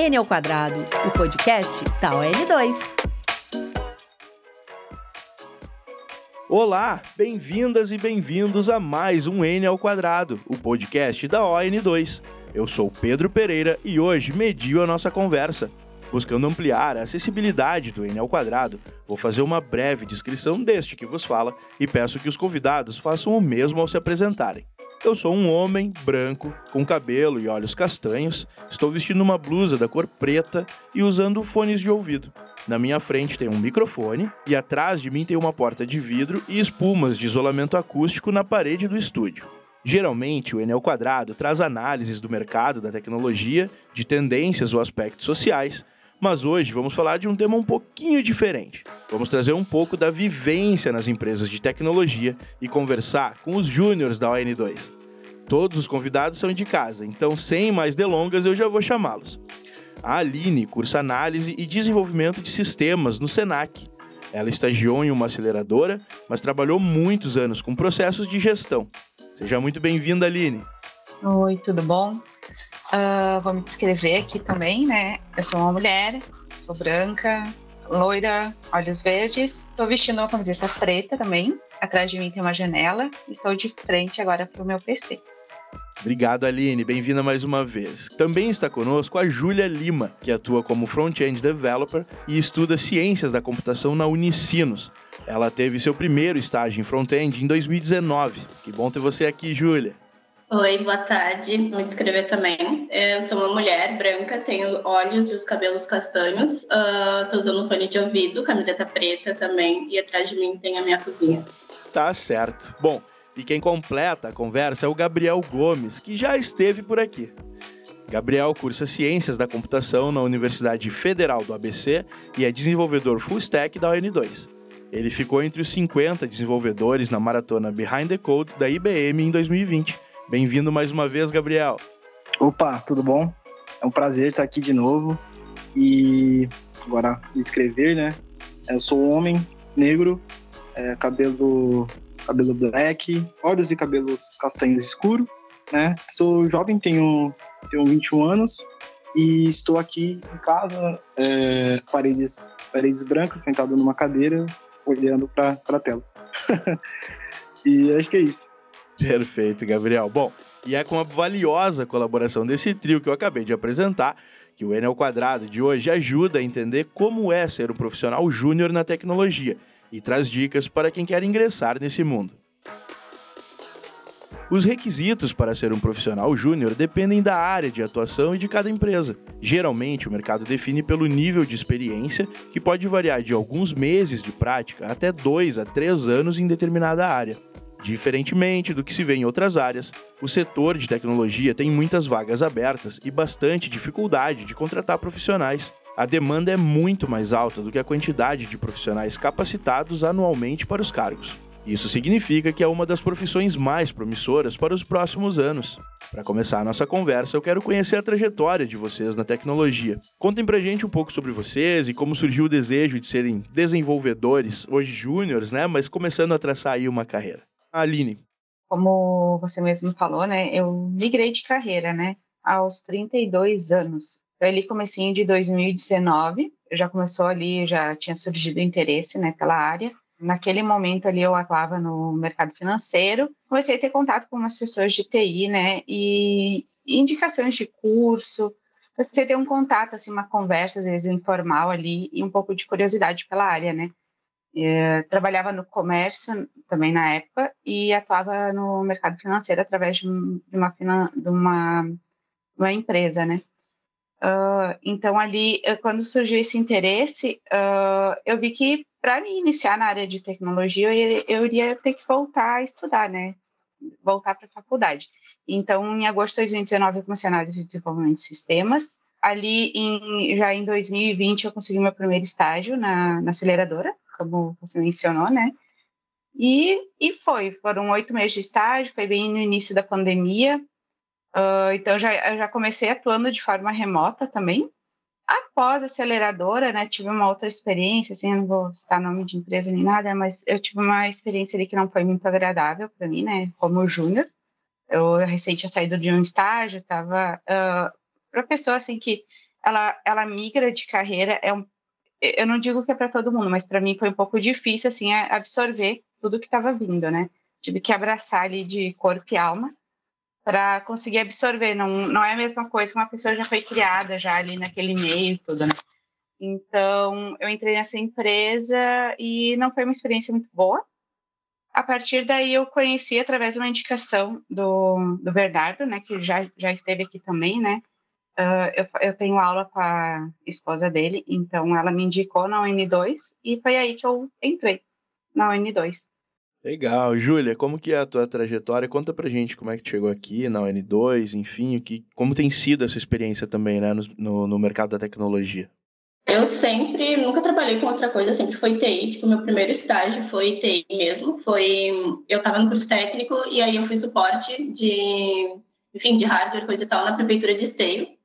N ao quadrado, o podcast da ON2. Olá, bem-vindas e bem-vindos a mais um N ao quadrado, o podcast da ON2. Eu sou Pedro Pereira e hoje medio a nossa conversa. Buscando ampliar a acessibilidade do N ao quadrado, vou fazer uma breve descrição deste que vos fala e peço que os convidados façam o mesmo ao se apresentarem. Eu sou um homem branco, com cabelo e olhos castanhos, estou vestindo uma blusa da cor preta e usando fones de ouvido. Na minha frente tem um microfone e atrás de mim tem uma porta de vidro e espumas de isolamento acústico na parede do estúdio. Geralmente, o Enel Quadrado traz análises do mercado da tecnologia, de tendências ou aspectos sociais, mas hoje vamos falar de um tema um pouquinho diferente. Vamos trazer um pouco da vivência nas empresas de tecnologia e conversar com os júniores da ON2. Todos os convidados são de casa, então sem mais delongas eu já vou chamá-los. A Aline cursa análise e desenvolvimento de sistemas no Senac. Ela estagiou em uma aceleradora, mas trabalhou muitos anos com processos de gestão. Seja muito bem-vinda, Aline. Oi, tudo bom? Uh, vou me descrever aqui também, né? Eu sou uma mulher, sou branca, loira, olhos verdes. Estou vestindo uma camiseta preta também. Atrás de mim tem uma janela. Estou de frente agora para o meu PC. Obrigado, Aline. Bem-vinda mais uma vez. Também está conosco a Júlia Lima, que atua como front-end developer e estuda ciências da computação na Unicinos. Ela teve seu primeiro estágio em front-end em 2019. Que bom ter você aqui, Júlia. Oi, boa tarde. Me descrever também. Eu sou uma mulher branca, tenho olhos e os cabelos castanhos. Uh, tô usando fone de ouvido, camiseta preta também. E atrás de mim tem a minha cozinha. Tá certo. Bom, e quem completa a conversa é o Gabriel Gomes, que já esteve por aqui. Gabriel cursa Ciências da Computação na Universidade Federal do ABC e é desenvolvedor full stack da ON2. Ele ficou entre os 50 desenvolvedores na maratona Behind the Code da IBM em 2020 Bem-vindo mais uma vez, Gabriel. Opa, tudo bom? É um prazer estar aqui de novo. E agora escrever, né? Eu sou homem negro, é, cabelo cabelo black, olhos e cabelos castanhos escuros, né? Sou jovem, tenho tenho 21 anos e estou aqui em casa, é, paredes paredes brancas, sentado numa cadeira, olhando para a tela. e acho que é isso. Perfeito, Gabriel. Bom, e é com a valiosa colaboração desse trio que eu acabei de apresentar que o ao quadrado de hoje ajuda a entender como é ser um profissional júnior na tecnologia e traz dicas para quem quer ingressar nesse mundo. Os requisitos para ser um profissional júnior dependem da área de atuação e de cada empresa. Geralmente, o mercado define pelo nível de experiência, que pode variar de alguns meses de prática até dois a três anos em determinada área. Diferentemente do que se vê em outras áreas, o setor de tecnologia tem muitas vagas abertas e bastante dificuldade de contratar profissionais. A demanda é muito mais alta do que a quantidade de profissionais capacitados anualmente para os cargos. Isso significa que é uma das profissões mais promissoras para os próximos anos. Para começar a nossa conversa, eu quero conhecer a trajetória de vocês na tecnologia. Contem pra gente um pouco sobre vocês e como surgiu o desejo de serem desenvolvedores, hoje júniores, né, mas começando a traçar aí uma carreira. Aline. Como você mesmo falou, né? Eu migrei de carreira, né? Aos 32 anos. Então, ali comecinho de 2019, já começou ali, já tinha surgido interesse, né, pela área. Naquele momento ali eu atuava no mercado financeiro, comecei a ter contato com umas pessoas de TI, né, e, indicações de curso, você ter um contato, assim, uma conversa, às vezes informal ali, e um pouco de curiosidade pela área, né. É, trabalhava no comércio também na época e atuava no mercado financeiro através de uma, de uma, uma empresa, né? Uh, então ali, quando surgiu esse interesse, uh, eu vi que para me iniciar na área de tecnologia eu, eu iria ter que voltar a estudar, né? Voltar para a faculdade. Então, em agosto de 2019, eu comecei a análise de desenvolvimento de sistemas. Ali, em, já em 2020, eu consegui meu primeiro estágio na, na aceleradora, como você mencionou, né? E, e foi, foram oito meses de estágio, foi bem no início da pandemia, uh, então já, eu já comecei atuando de forma remota também. Após a aceleradora, né, tive uma outra experiência, assim, não vou citar nome de empresa nem nada, mas eu tive uma experiência ali que não foi muito agradável para mim, né, como júnior. Eu recente tinha saído de um estágio, estava uh, para pessoa assim que ela, ela migra de carreira. É um, eu não digo que é para todo mundo, mas para mim foi um pouco difícil assim absorver tudo que estava vindo, né? Tive que abraçar ali de corpo e alma para conseguir absorver. Não, não é a mesma coisa que uma pessoa já foi criada já ali naquele meio e tudo, né? Então, eu entrei nessa empresa e não foi uma experiência muito boa. A partir daí, eu conheci através de uma indicação do, do Bernardo, né, que já, já esteve aqui também, né? Uh, eu, eu tenho aula com a esposa dele, então ela me indicou na UN2 e foi aí que eu entrei na UN2. Legal. Júlia, como que é a tua trajetória? Conta pra gente como é que tu chegou aqui na UN2, enfim, que, como tem sido essa experiência também né, no, no, no mercado da tecnologia. Eu sempre, nunca trabalhei com outra coisa, sempre foi TI. Tipo, meu primeiro estágio foi TI mesmo. Foi, eu estava no curso técnico e aí eu fui suporte de, enfim, de hardware, coisa e tal, na prefeitura de Esteio.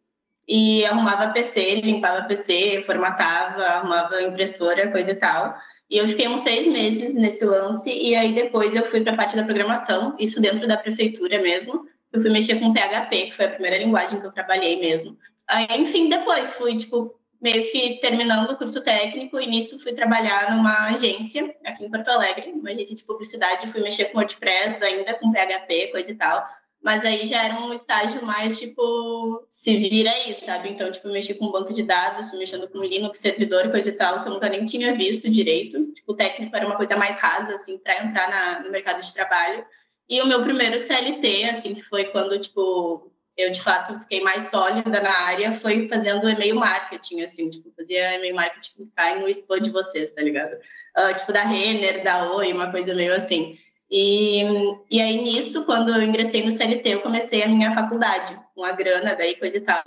E arrumava PC, limpava PC, formatava, arrumava impressora, coisa e tal. E eu fiquei uns seis meses nesse lance e aí depois eu fui para a parte da programação, isso dentro da prefeitura mesmo. Eu fui mexer com PHP, que foi a primeira linguagem que eu trabalhei mesmo. Aí, enfim, depois fui, tipo, meio que terminando o curso técnico, e nisso fui trabalhar numa agência aqui em Porto Alegre, uma agência de publicidade, fui mexer com WordPress ainda, com PHP, coisa e tal. Mas aí já era um estágio mais, tipo, se vira aí, sabe? Então, tipo, mexi com banco de dados, mexendo com Linux, servidor, coisa e tal, que eu nunca nem tinha visto direito. Tipo, o técnico era uma coisa mais rasa, assim, para entrar na, no mercado de trabalho. E o meu primeiro CLT, assim, que foi quando, tipo, eu de fato fiquei mais sólida na área foi fazendo e-mail marketing, assim, tipo, fazia e-mail marketing cai no expo de vocês, tá ligado? Uh, tipo, da Renner, da Oi, uma coisa meio assim. E, e aí, nisso, quando eu ingressei no CLT, eu comecei a minha faculdade, com a grana, daí coisa e tal.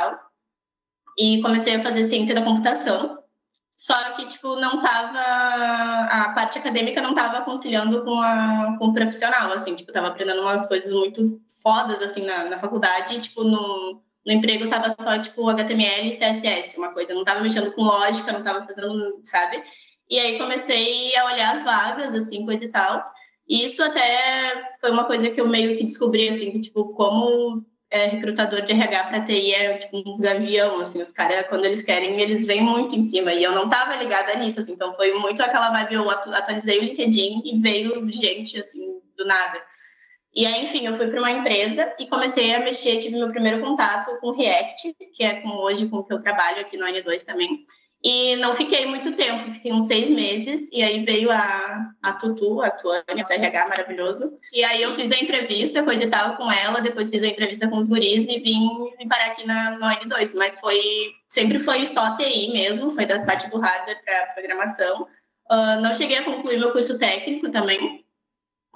E comecei a fazer ciência da computação. Só que, tipo, não tava... A parte acadêmica não tava conciliando com, a, com o profissional, assim. Tipo, tava aprendendo umas coisas muito fodas, assim, na, na faculdade. E, tipo, no, no emprego tava só, tipo, HTML e CSS, uma coisa. Não tava mexendo com lógica, não tava fazendo, sabe? E aí comecei a olhar as vagas, assim, coisa e tal. E isso até foi uma coisa que eu meio que descobri, assim, tipo, como é, recrutador de RH para TI é tipo uns gavião, assim, os caras, quando eles querem, eles vêm muito em cima, e eu não estava ligada nisso, assim, então foi muito aquela vibe, eu atualizei o LinkedIn e veio gente, assim, do nada. E aí, enfim, eu fui para uma empresa e comecei a mexer, tive meu primeiro contato com React, que é com hoje com que eu trabalho aqui no N2 também, e não fiquei muito tempo, fiquei uns seis meses, e aí veio a, a Tutu, a Tuane, o RH maravilhoso. E aí eu fiz a entrevista, coisa e tal, com ela, depois fiz a entrevista com os guris e vim, vim parar aqui na, no N2. Mas foi, sempre foi só TI mesmo, foi da parte do hardware para programação. Uh, não cheguei a concluir meu curso técnico também,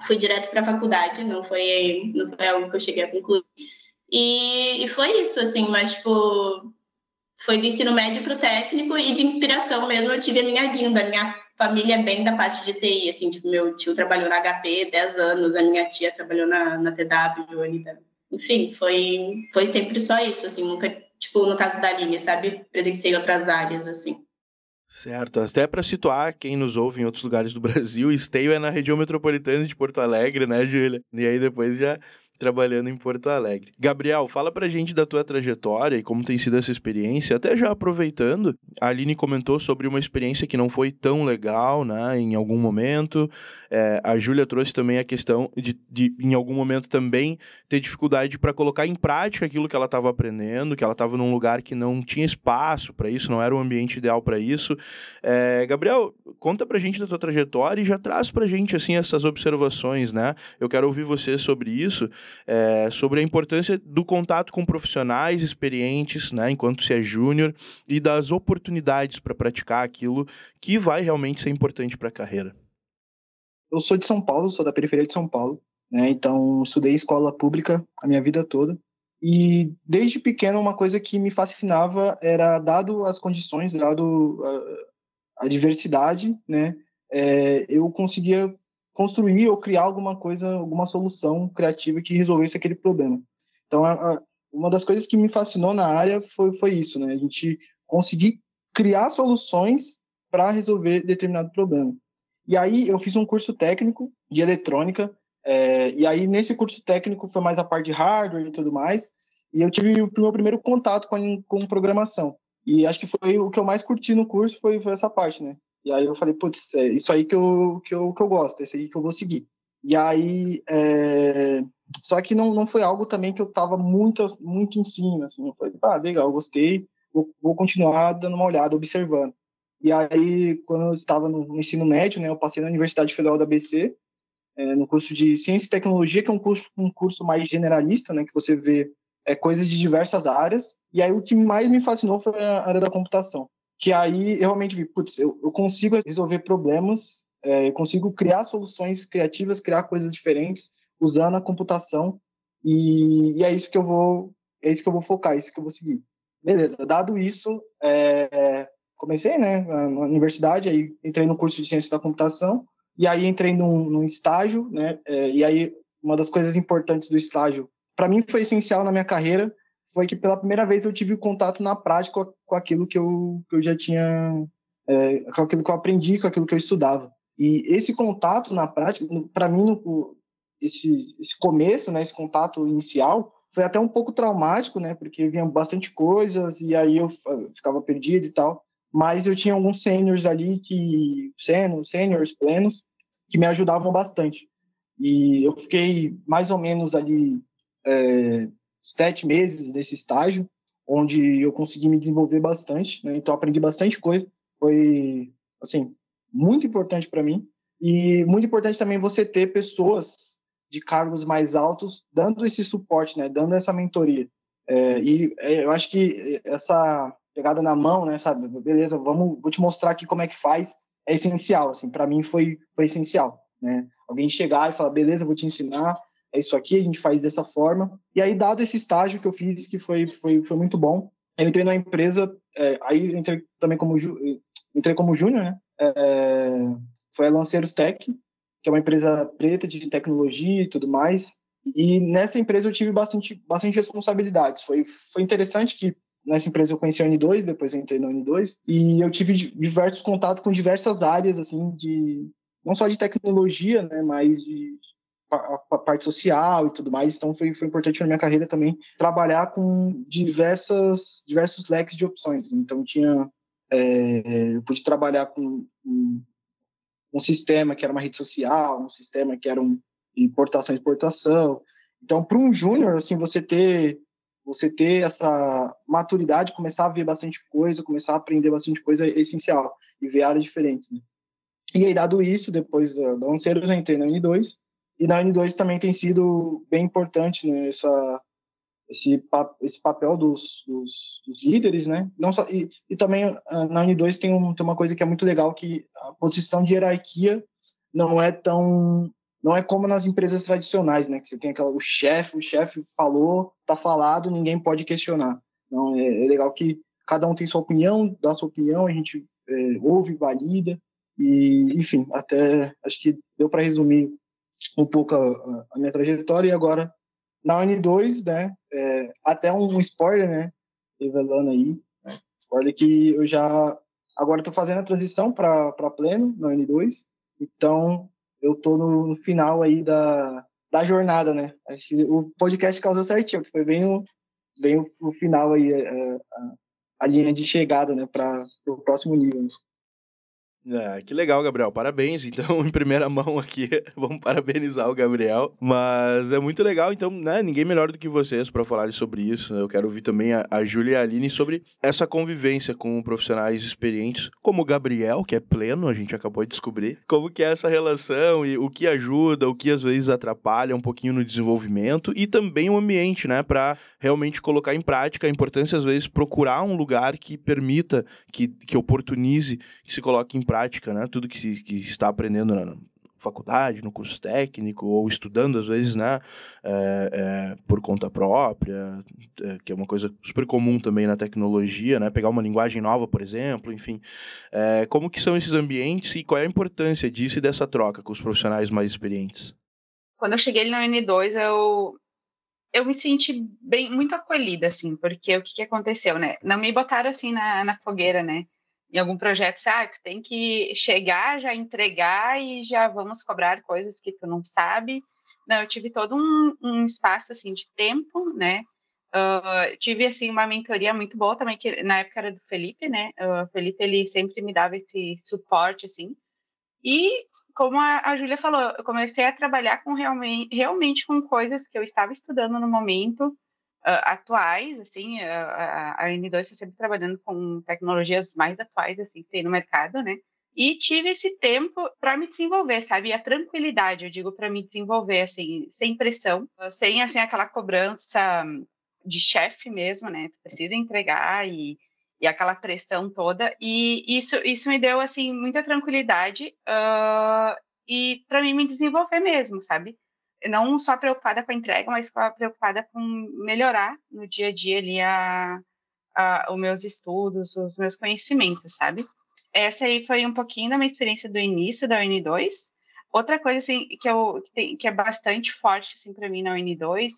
fui direto para a faculdade, não foi, não foi algo que eu cheguei a concluir. E, e foi isso, assim, mas, tipo, foi do ensino médio para o técnico e de inspiração mesmo. Eu tive a minha Dinda, a minha família é bem da parte de TI, assim, tipo, meu tio trabalhou na HP 10 anos, a minha tia trabalhou na, na TW, enfim, foi, foi sempre só isso, assim, nunca, tipo, no caso da Aline, sabe, presenciei outras áreas, assim. Certo, até para situar quem nos ouve em outros lugares do Brasil, Esteio é na região metropolitana de Porto Alegre, né, Júlia? E aí depois já trabalhando em Porto Alegre. Gabriel, fala pra gente da tua trajetória e como tem sido essa experiência. Até já aproveitando, a Aline comentou sobre uma experiência que não foi tão legal, né, em algum momento. É, a Júlia trouxe também a questão de, de, em algum momento, também ter dificuldade para colocar em prática aquilo que ela estava aprendendo, que ela estava num lugar que não tinha espaço para isso, não era o ambiente ideal para isso. É, Gabriel, conta pra gente da tua trajetória e já traz pra gente, assim, essas observações, né? Eu quero ouvir você sobre isso é, sobre a importância do contato com profissionais experientes, né, enquanto se é júnior, e das oportunidades para praticar aquilo que vai realmente ser importante para a carreira. Eu sou de São Paulo, sou da periferia de São Paulo, né, então estudei escola pública a minha vida toda. E desde pequeno uma coisa que me fascinava era dado as condições, dado a, a diversidade, né, é, eu conseguia construir ou criar alguma coisa, alguma solução criativa que resolvesse aquele problema. Então, a, a, uma das coisas que me fascinou na área foi, foi isso, né? A gente conseguir criar soluções para resolver determinado problema. E aí eu fiz um curso técnico de eletrônica, é, e aí nesse curso técnico foi mais a parte de hardware e tudo mais, e eu tive o meu primeiro contato com, com programação. E acho que foi o que eu mais curti no curso foi, foi essa parte, né? E aí eu falei, putz, é isso aí que eu, que eu, que eu gosto, é isso aí que eu vou seguir. E aí, é... só que não, não foi algo também que eu tava muito, muito em cima, assim. Eu falei, ah, legal, gostei, vou, vou continuar dando uma olhada, observando. E aí, quando eu estava no ensino médio, né, eu passei na Universidade Federal da ABC, é, no curso de Ciência e Tecnologia, que é um curso, um curso mais generalista, né, que você vê é, coisas de diversas áreas. E aí, o que mais me fascinou foi a área da computação. Que aí, eu realmente vi, putz, eu, eu consigo resolver problemas, é, eu consigo criar soluções criativas, criar coisas diferentes, usando a computação. E, e é isso que eu vou, é isso que eu vou focar, é isso que eu vou seguir. Beleza, dado isso, é, comecei, né, na universidade, aí entrei no curso de ciência da computação, e aí entrei num, num estágio, né, é, e aí uma das coisas importantes do estágio, para mim foi essencial na minha carreira, foi que pela primeira vez eu tive contato na prática com aquilo que eu, que eu já tinha, é, com aquilo que eu aprendi, com aquilo que eu estudava. E esse contato na prática, para mim, no, esse, esse começo, né, esse contato inicial, foi até um pouco traumático, né, porque vinha bastante coisas e aí eu ficava perdido e tal mas eu tinha alguns sêniores ali que sêniores plenos que me ajudavam bastante e eu fiquei mais ou menos ali é, sete meses nesse estágio onde eu consegui me desenvolver bastante né? então aprendi bastante coisa foi assim muito importante para mim e muito importante também você ter pessoas de cargos mais altos dando esse suporte né dando essa mentoria é, e é, eu acho que essa pegada na mão, né, sabe? Beleza, vamos, vou te mostrar aqui como é que faz. É essencial, assim, para mim foi, foi essencial, né? Alguém chegar e falar, beleza, vou te ensinar, é isso aqui, a gente faz dessa forma. E aí, dado esse estágio que eu fiz, que foi, foi, foi muito bom, eu entrei na empresa, é, aí entrei também como, entrei como júnior, né? É, foi a Lanceiros Tech, que é uma empresa preta de tecnologia e tudo mais. E nessa empresa eu tive bastante, bastante responsabilidades. Foi, foi interessante que nessa empresa eu conheci a N2, depois eu entrei na N2, e eu tive diversos contatos com diversas áreas, assim, de não só de tecnologia, né, mas de a, parte social e tudo mais. Então foi, foi importante na minha carreira também trabalhar com diversas diversos leques de opções. Então tinha é, eu pude trabalhar com um, um, sistema que era uma rede social, um sistema que era um importação exportação. Então, para um júnior, assim, você ter você ter essa maturidade, começar a ver bastante coisa, começar a aprender bastante coisa é essencial e ver áreas diferentes. Né? E aí, dado isso, depois da Lanceiros, eu entrei na N2, e na N2 também tem sido bem importante né, essa, esse, esse papel dos, dos, dos, líderes, né? Não só, e, e também ah, na N2 tem, um, tem uma coisa que é muito legal, que a posição de hierarquia não é tão não é como nas empresas tradicionais, né? Que você tem aquela, o chefe, o chefe falou, tá falado, ninguém pode questionar. Não, é, é, legal que cada um tem sua opinião, dá sua opinião, a gente é, ouve, valida, e, enfim, até acho que deu para resumir um pouco a, a, minha trajetória, e agora na Uni2, né? É, até um spoiler, né? Revelando aí, né, spoiler que eu já agora estou fazendo a transição para pleno na Uni2, então eu tô no final aí da, da jornada, né? O podcast causou certinho, que foi bem o, bem o, o final aí, a, é, é, a, a, linha de chegada, né, para o próximo nível. É, que legal, Gabriel. Parabéns. Então, em primeira mão aqui, vamos parabenizar o Gabriel. Mas é muito legal, então, né? Ninguém melhor do que vocês para falar sobre isso. Eu quero ouvir também a, a Júlia e a Aline sobre essa convivência com profissionais experientes, como o Gabriel, que é pleno, a gente acabou de descobrir. Como que é essa relação e o que ajuda, o que às vezes atrapalha um pouquinho no desenvolvimento e também o ambiente, né? Para realmente colocar em prática a importância, às vezes, procurar um lugar que permita, que, que oportunize, que se coloque em prática, né? Tudo que, que está aprendendo na faculdade, no curso técnico, ou estudando, às vezes, né? É, é, por conta própria, é, que é uma coisa super comum também na tecnologia, né? Pegar uma linguagem nova, por exemplo, enfim. É, como que são esses ambientes e qual é a importância disso e dessa troca com os profissionais mais experientes? Quando eu cheguei na N2, eu eu me senti bem muito acolhida assim porque o que, que aconteceu né não me botaram assim na, na fogueira né em algum projeto, ah, tu tem que chegar, já entregar e já vamos cobrar coisas que tu não sabe. Não, eu tive todo um, um espaço assim de tempo, né, Uh, tive assim uma mentoria muito boa também que na época era do Felipe, né? O Felipe ele sempre me dava esse suporte assim. E como a, a Júlia falou, eu comecei a trabalhar com realmente, realmente com coisas que eu estava estudando no momento atuais, assim, a, a N2 está sempre trabalhando com tecnologias mais atuais assim que tem no mercado, né? E tive esse tempo para me desenvolver, sabe? E a tranquilidade, eu digo, para me desenvolver, assim, sem pressão, sem, assim, aquela cobrança de chefe mesmo, né? Precisa entregar e, e aquela pressão toda. E isso, isso me deu, assim, muita tranquilidade uh, e para mim me desenvolver mesmo, sabe? Não só preocupada com a entrega, mas preocupada com melhorar no dia a dia ali a, a, os meus estudos, os meus conhecimentos, sabe? essa aí foi um pouquinho da minha experiência do início da UN2. Outra coisa assim que eu que, tem, que é bastante forte assim para mim na UN2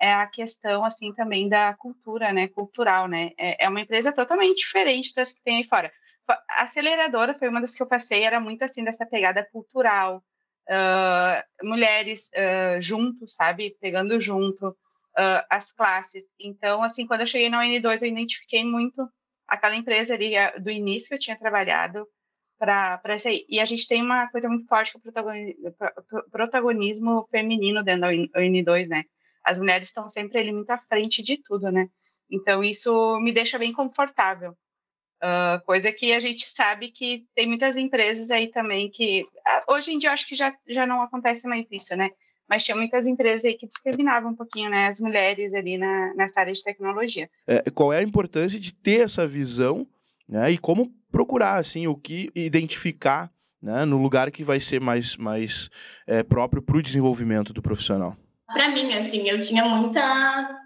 é a questão assim também da cultura, né, cultural, né? É, é, uma empresa totalmente diferente das que tem aí fora. A aceleradora foi uma das que eu passei, era muito assim dessa pegada cultural, uh, mulheres uh, juntos, sabe, pegando junto uh, as classes. Então, assim, quando eu cheguei na UN2, eu identifiquei muito aquela empresa ali do início que eu tinha trabalhado para isso aí. E a gente tem uma coisa muito forte que é o protagonismo feminino dentro da UN2, né? As mulheres estão sempre ali muito à frente de tudo, né? Então isso me deixa bem confortável. Uh, coisa que a gente sabe que tem muitas empresas aí também que ah, hoje em dia eu acho que já, já não acontece mais isso, né? mas tinha muitas empresas aí que discriminavam um pouquinho né, as mulheres ali na, nessa área de tecnologia. É, qual é a importância de ter essa visão né, e como procurar assim o que identificar né, no lugar que vai ser mais, mais é, próprio para o desenvolvimento do profissional? Para mim, assim, eu tinha muita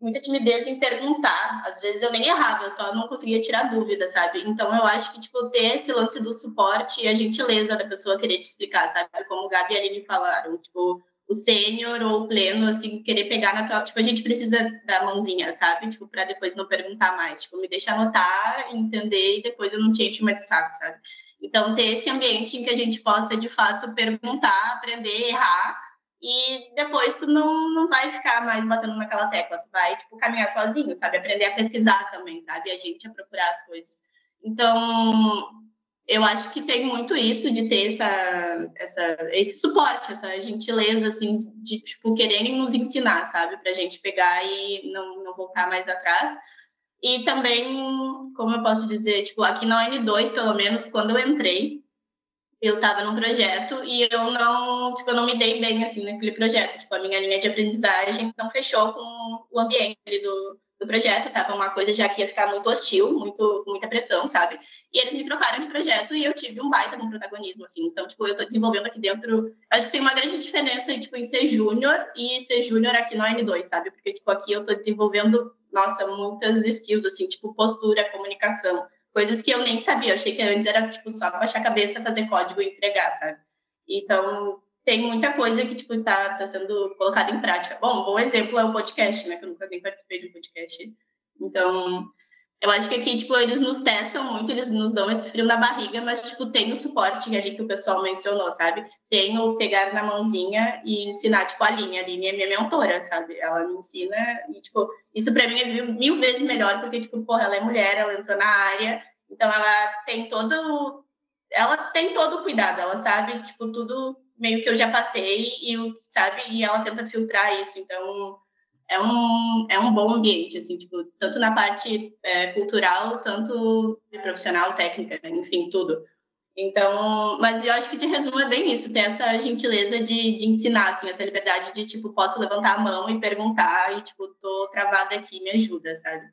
muita timidez em perguntar. Às vezes eu nem errava, eu só não conseguia tirar dúvida, sabe? Então eu acho que, tipo, ter esse lance do suporte e a gentileza da pessoa querer te explicar, sabe? Como o Gabi e a Aline falaram, tipo, o sênior ou o pleno, assim, querer pegar na tua. Tipo, a gente precisa da mãozinha, sabe? Tipo, para depois não perguntar mais. Tipo, me deixa anotar, entender e depois eu não te encho mais o saco, sabe? Então, ter esse ambiente em que a gente possa, de fato, perguntar, aprender, errar. E depois tu não, não vai ficar mais batendo naquela tecla. Tu vai, tipo, caminhar sozinho, sabe? Aprender a pesquisar também, sabe? A gente a procurar as coisas. Então, eu acho que tem muito isso de ter essa, essa, esse suporte, essa gentileza, assim, de, tipo, quererem nos ensinar, sabe? Para a gente pegar e não, não voltar mais atrás. E também, como eu posso dizer, tipo, aqui na N2, pelo menos, quando eu entrei, eu estava num projeto e eu não, tipo, eu não me dei bem, assim, naquele projeto. Tipo, a minha linha de aprendizagem não fechou com o ambiente do, do projeto, tava uma coisa já que ia ficar muito hostil, muito, muita pressão, sabe? E eles me trocaram de projeto e eu tive um baita com protagonismo, assim. Então, tipo, eu tô desenvolvendo aqui dentro. Acho que tem uma grande diferença, tipo, em ser júnior e ser júnior aqui no N2, sabe? Porque, tipo, aqui eu tô desenvolvendo, nossa, muitas skills, assim, tipo, postura, comunicação, coisas que eu nem sabia. Eu achei que antes era, tipo, só baixar a cabeça, fazer código e entregar, sabe? Então, tem muita coisa que, tipo, tá, tá sendo colocada em prática. Bom, um bom exemplo é o podcast, né? Que eu nunca nem participei de um podcast. Então, eu acho que aqui, tipo, eles nos testam muito, eles nos dão esse frio na barriga, mas, tipo, tem o suporte ali que o pessoal mencionou, sabe? Tem o pegar na mãozinha e ensinar, tipo, a linha. A linha é minha mentora, sabe? Ela me ensina e, tipo, isso pra mim é mil, vezes melhor, porque, tipo, porra, ela é mulher, ela entrou na área, então ela tem todo... Ela tem todo o cuidado, ela sabe, tipo, tudo meio que eu já passei e sabe e ela tenta filtrar isso então é um é um bom ambiente assim tipo tanto na parte é, cultural tanto profissional técnica né? enfim tudo então mas eu acho que de resumo é bem isso ter essa gentileza de, de ensinar assim essa liberdade de tipo posso levantar a mão e perguntar e tipo tô travada aqui me ajuda sabe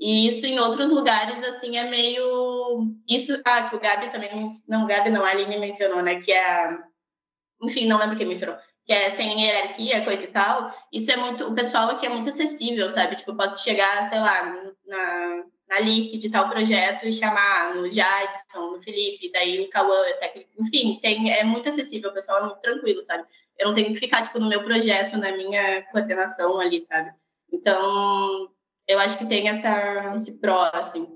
e isso em outros lugares, assim, é meio. Isso. Ah, que o Gabi também. Não, o Gabi não, a Aline mencionou, né? Que é enfim, não lembro quem mencionou, que é sem hierarquia, coisa e tal, isso é muito, o pessoal aqui é muito acessível, sabe? Tipo, eu posso chegar, sei lá, na, na lista de tal projeto e chamar no Jadson, no Felipe, daí o Cauã, enfim, tem, é muito acessível, o pessoal é muito tranquilo, sabe? Eu não tenho que ficar, tipo, no meu projeto, na minha coordenação ali, sabe? Então, eu acho que tem essa, esse pró, assim.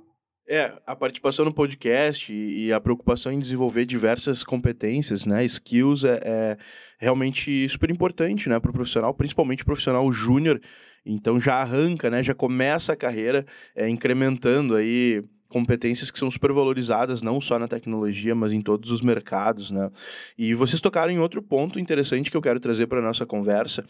É, a participação no podcast e, a preocupação em desenvolver diversas competências, né, skills, é, é realmente super importante, né, para o profissional, principalmente profissional júnior, Então já arranca, né? Já começa a carreira é, incrementando aí competências que são supervalorizadas não só na tecnologia, mas em todos os mercados, né? E vocês tocaram em outro ponto interessante que eu quero trazer para nossa conversa,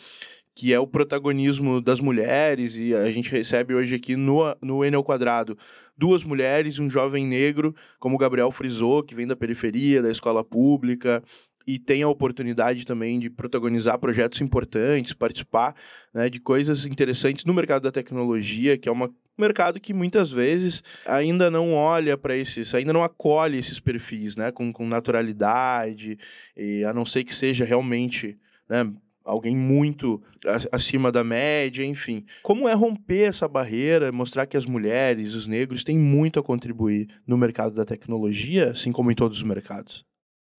que é o protagonismo das mulheres, e a gente recebe hoje aqui no, no ao quadrado duas mulheres, um jovem negro, como o Gabriel frisou, que vem da periferia, da escola pública, e tem a oportunidade também de protagonizar projetos importantes, participar né, de coisas interessantes no mercado da tecnologia, que é uma, um mercado que muitas vezes ainda não olha para esses, ainda não acolhe esses perfis né, com, com naturalidade, e a não ser que seja realmente né, alguém muito acima da média, enfim. Como é romper essa barreira, mostrar que as mulheres, os negros têm muito a contribuir no mercado da tecnologia, assim como em todos os mercados?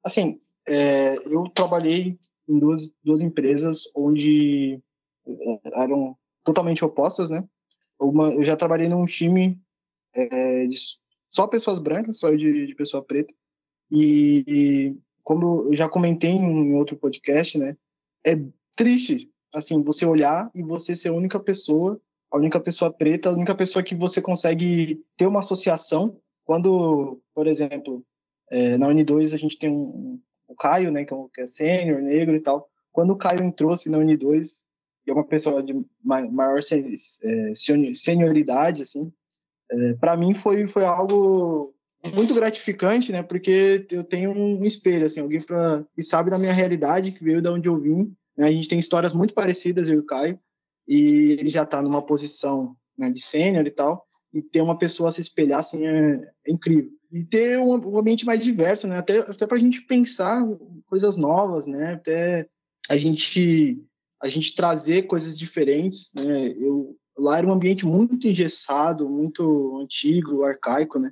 Assim, é, eu trabalhei em duas, duas empresas onde é, eram totalmente opostas, né? Uma, eu já trabalhei num time é, de só pessoas brancas, só de, de pessoa preta. E, e, como eu já comentei em outro podcast, né? É triste, assim, você olhar e você ser a única pessoa, a única pessoa preta, a única pessoa que você consegue ter uma associação. Quando, por exemplo, é, na Uni2 a gente tem um, Caio, né, que é, é sênior, negro e tal. Quando o Caio entrou assim, na Uni2, e é uma pessoa de maior é, senioridade, assim, é, para mim foi, foi algo muito gratificante, né, porque eu tenho um espelho, assim, alguém pra, que sabe da minha realidade, que veio de onde eu vim, né, a gente tem histórias muito parecidas, eu e o Caio, e ele já está numa posição né, de sênior e tal, e ter uma pessoa a se espelhar, assim, é, é incrível e ter um, ambiente mais diverso, né? Até, até para a gente pensar coisas novas, né? Até a gente a gente trazer coisas diferentes, né? Eu lá era um ambiente muito engessado, muito antigo, arcaico, né?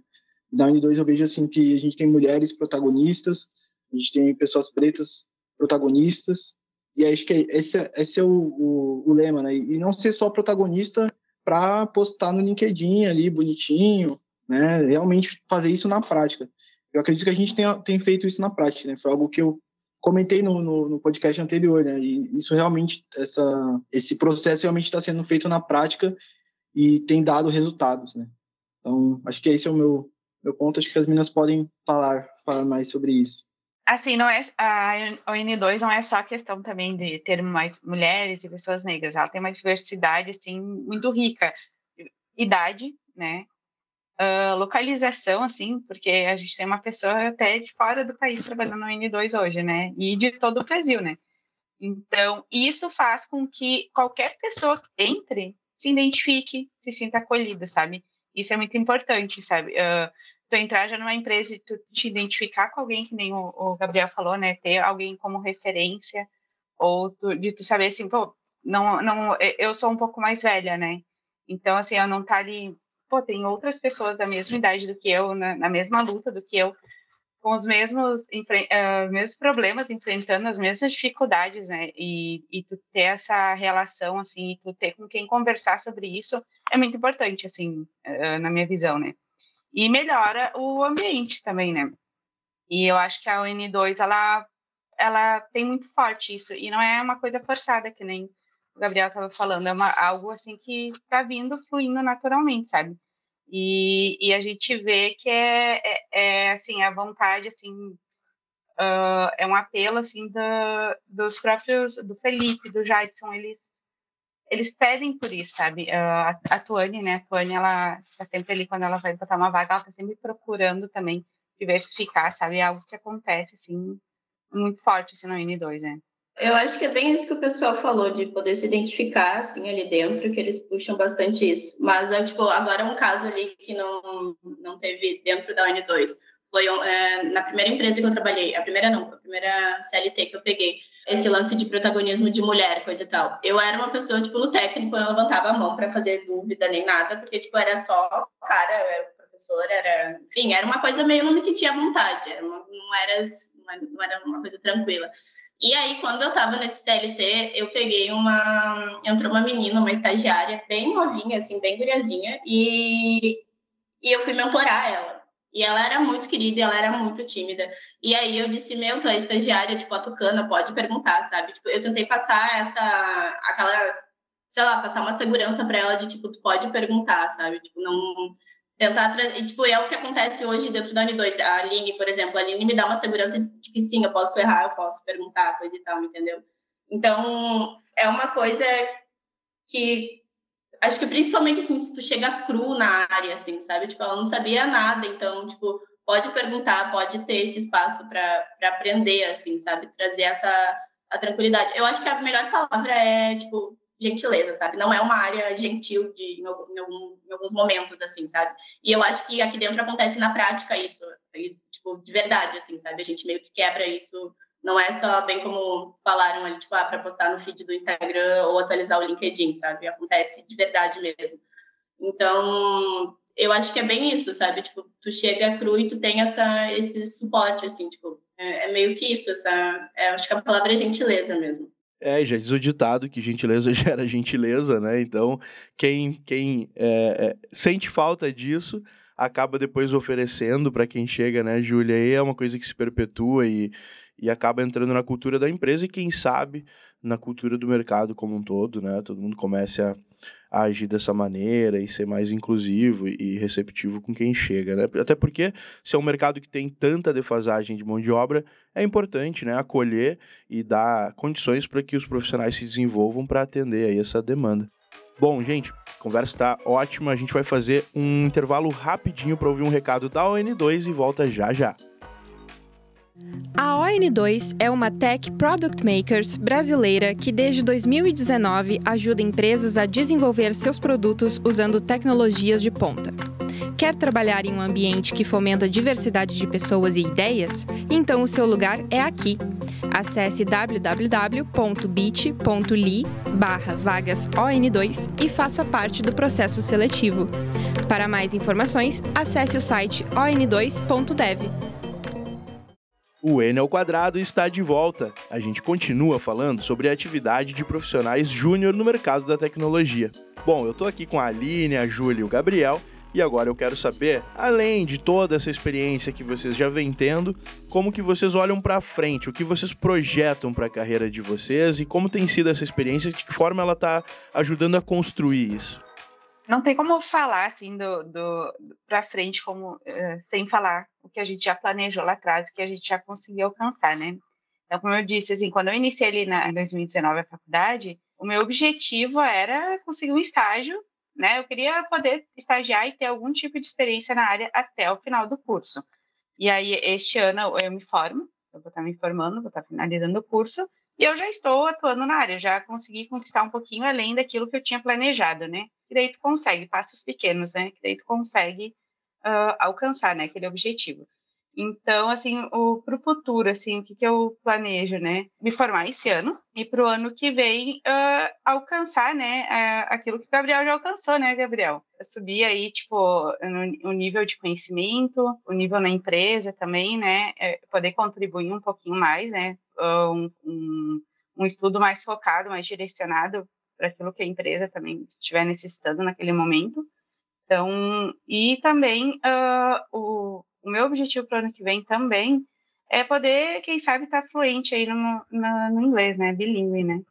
Na Uni2 eu vejo assim que a gente tem mulheres protagonistas, a gente tem pessoas pretas protagonistas, e acho que esse, esse é o, o, o lema, né? E não ser só protagonista para postar no LinkedIn ali bonitinho, né? Realmente fazer isso na prática. Eu acredito que a gente tem, tem feito isso na prática, né? Foi algo que eu comentei no, no, no podcast anterior, né? E isso realmente, essa, esse processo realmente está sendo feito na prática e tem dado resultados, né? Então, acho que esse é o meu, meu ponto. Acho que as meninas podem falar, falar mais sobre isso. Assim, não é a ON2 não é só questão também de ter mais mulheres e pessoas negras, ela tem uma diversidade assim muito rica, idade, né? Uh, localização, assim, porque a gente tem uma pessoa até de fora do país trabalhando no N2 hoje, né? E de todo o Brasil, né? Então, isso faz com que qualquer pessoa que entre se identifique, se sinta acolhida, sabe? Isso é muito importante, sabe? Uh, tu entrar já numa empresa e tu te identificar com alguém, que nem o, o Gabriel falou, né? Ter alguém como referência, ou tu, de tu saber assim, pô, não, não, eu sou um pouco mais velha, né? Então, assim, eu não tá ali pô, tem outras pessoas da mesma idade do que eu, na, na mesma luta do que eu, com os mesmos, uh, mesmos problemas, enfrentando as mesmas dificuldades, né? E, e tu ter essa relação, assim, e tu ter com quem conversar sobre isso é muito importante, assim, uh, na minha visão, né? E melhora o ambiente também, né? E eu acho que a UN2, ela, ela tem muito forte isso, e não é uma coisa forçada, que nem o Gabriel estava falando, é uma, algo assim que está vindo fluindo naturalmente, sabe? E, e a gente vê que é, é, é assim, a vontade, assim, uh, é um apelo, assim, dos próprios, do Felipe, do Jadson, eles, eles pedem por isso, sabe? Uh, a, a Tuane, né, a Tuane, ela está sempre ali, quando ela vai botar uma vaga, ela está sempre procurando também diversificar, sabe? É algo que acontece, assim, muito forte, assim, no N2, né? Eu acho que é bem isso que o pessoal falou, de poder se identificar, assim, ali dentro, que eles puxam bastante isso. Mas, é, tipo, agora um caso ali que não, não teve dentro da Uni2. Foi é, na primeira empresa que eu trabalhei, a primeira não, a primeira CLT que eu peguei, esse lance de protagonismo de mulher, coisa e tal. Eu era uma pessoa, tipo, no técnico, eu levantava a mão para fazer dúvida nem nada, porque, tipo, era só cara, era professora, era... Enfim, era uma coisa meio, eu não me sentia à vontade, era uma, não, era, não era uma coisa tranquila. E aí, quando eu estava nesse CLT, eu peguei uma. Entrou uma menina, uma estagiária, bem novinha, assim, bem guriazinha, e, e eu fui mentorar ela. E ela era muito querida, ela era muito tímida. E aí eu disse, meu, tu é estagiária, a Tucana, pode perguntar, sabe? Tipo, eu tentei passar essa, aquela sei lá, passar uma segurança para ela de tipo, tu pode perguntar, sabe? Tipo, não tentar trazer, tipo, é o que acontece hoje dentro da N2. A Aline, por exemplo, a Aline me dá uma segurança de que sim, eu posso errar, eu posso perguntar, coisa e tal, entendeu? Então, é uma coisa que acho que principalmente assim, se tu chega cru na área, assim, sabe? Tipo, ela não sabia nada, então, tipo, pode perguntar, pode ter esse espaço para aprender, assim, sabe? Trazer essa a tranquilidade. Eu acho que a melhor palavra é, tipo, gentileza, sabe? Não é uma área gentil de, em, algum, em, alguns momentos, assim, sabe? E eu acho que aqui dentro acontece na prática isso, isso, tipo, de verdade, assim, sabe? A gente meio que quebra isso. Não é só bem como falaram ali, tipo, ah, para postar no feed do Instagram ou atualizar o LinkedIn, sabe? Acontece de verdade mesmo. Então, eu acho que é bem isso, sabe? Tipo, tu chega cru e tu tem essa, esse suporte, assim, tipo, é, é meio que isso, essa, é, acho que a palavra é gentileza mesmo. É, já diz o ditado que gentileza gera gentileza, né? Então, quem, quem é, é, sente falta disso acaba depois oferecendo para quem chega, né, Júlia? E é uma coisa que se perpetua e, e acaba entrando na cultura da empresa e, quem sabe, na cultura do mercado como um todo, né? Todo mundo começa a a agir dessa maneira e ser mais inclusivo e receptivo com quem chega, né? Até porque se é um mercado que tem tanta defasagem de mão de obra, é importante, né, acolher e dar condições para que os profissionais se desenvolvam para atender aí essa demanda. Bom, gente, a conversa está ótima. A gente vai fazer um intervalo rapidinho para ouvir um recado da ON2 e volta já já. A ON2 é uma tech product makers brasileira que desde 2019 ajuda empresas a desenvolver seus produtos usando tecnologias de ponta. Quer trabalhar em um ambiente que fomenta diversidade de pessoas e ideias? Então o seu lugar é aqui. Acesse www.bit.ly vagas ON2 e faça parte do processo seletivo. Para mais informações, acesse o site on2.dev. O N ao quadrado está de volta. A gente continua falando sobre a atividade de profissionais júnior no mercado da tecnologia. Bom, eu estou aqui com a Aline, a Júlia e o Gabriel, e agora eu quero saber, além de toda essa experiência que vocês já vêm tendo, como que vocês olham para frente, o que vocês projetam para a carreira de vocês? E como tem sido essa experiência, de que forma ela está ajudando a construir isso? Não tem como falar assim do, do para frente como uh, sem falar o que a gente já planejou lá atrás, o que a gente já conseguiu alcançar, né? Então, como eu disse, assim, quando eu iniciei ali na, em 2019 a faculdade, o meu objetivo era conseguir um estágio, né? Eu queria poder estagiar e ter algum tipo de experiência na área até o final do curso. E aí, este ano eu me formo, eu vou estar me formando, vou estar finalizando o curso, e eu já estou atuando na área, já consegui conquistar um pouquinho além daquilo que eu tinha planejado, né? E daí tu consegue, passos pequenos, né? Que daí tu consegue uh, alcançar, né? Aquele objetivo. Então, assim, para o futuro, assim, o que, que eu planejo, né? Me formar esse ano e para o ano que vem uh, alcançar, né? Uh, aquilo que o Gabriel já alcançou, né, Gabriel? subir aí, tipo, o nível de conhecimento, o nível na empresa também, né? É, poder contribuir um pouquinho mais, né? Um, um, um estudo mais focado, mais direcionado para aquilo que a empresa também estiver necessitando naquele momento. Então, e também uh, o, o meu objetivo para o ano que vem também é poder, quem sabe, estar tá fluente aí no, no, no inglês, né? Bilíngue, né?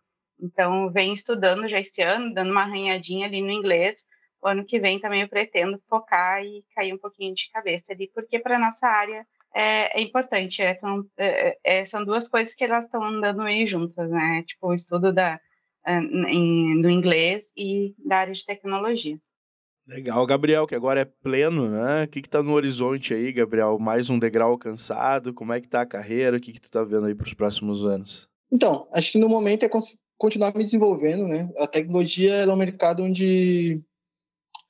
Então, venho estudando já esse ano, dando uma arranhadinha ali no inglês. O ano que vem também eu pretendo focar e cair um pouquinho de cabeça ali, porque para nossa área é, é importante. É, são, é, é, são duas coisas que elas estão andando meio juntas, né? Tipo, o estudo da, em, do inglês e da área de tecnologia. Legal, Gabriel, que agora é pleno, né? O que está no horizonte aí, Gabriel? Mais um degrau alcançado? Como é que tá a carreira? O que, que tu está vendo aí para os próximos anos? Então, acho que no momento é continuar me desenvolvendo, né? A tecnologia é um mercado onde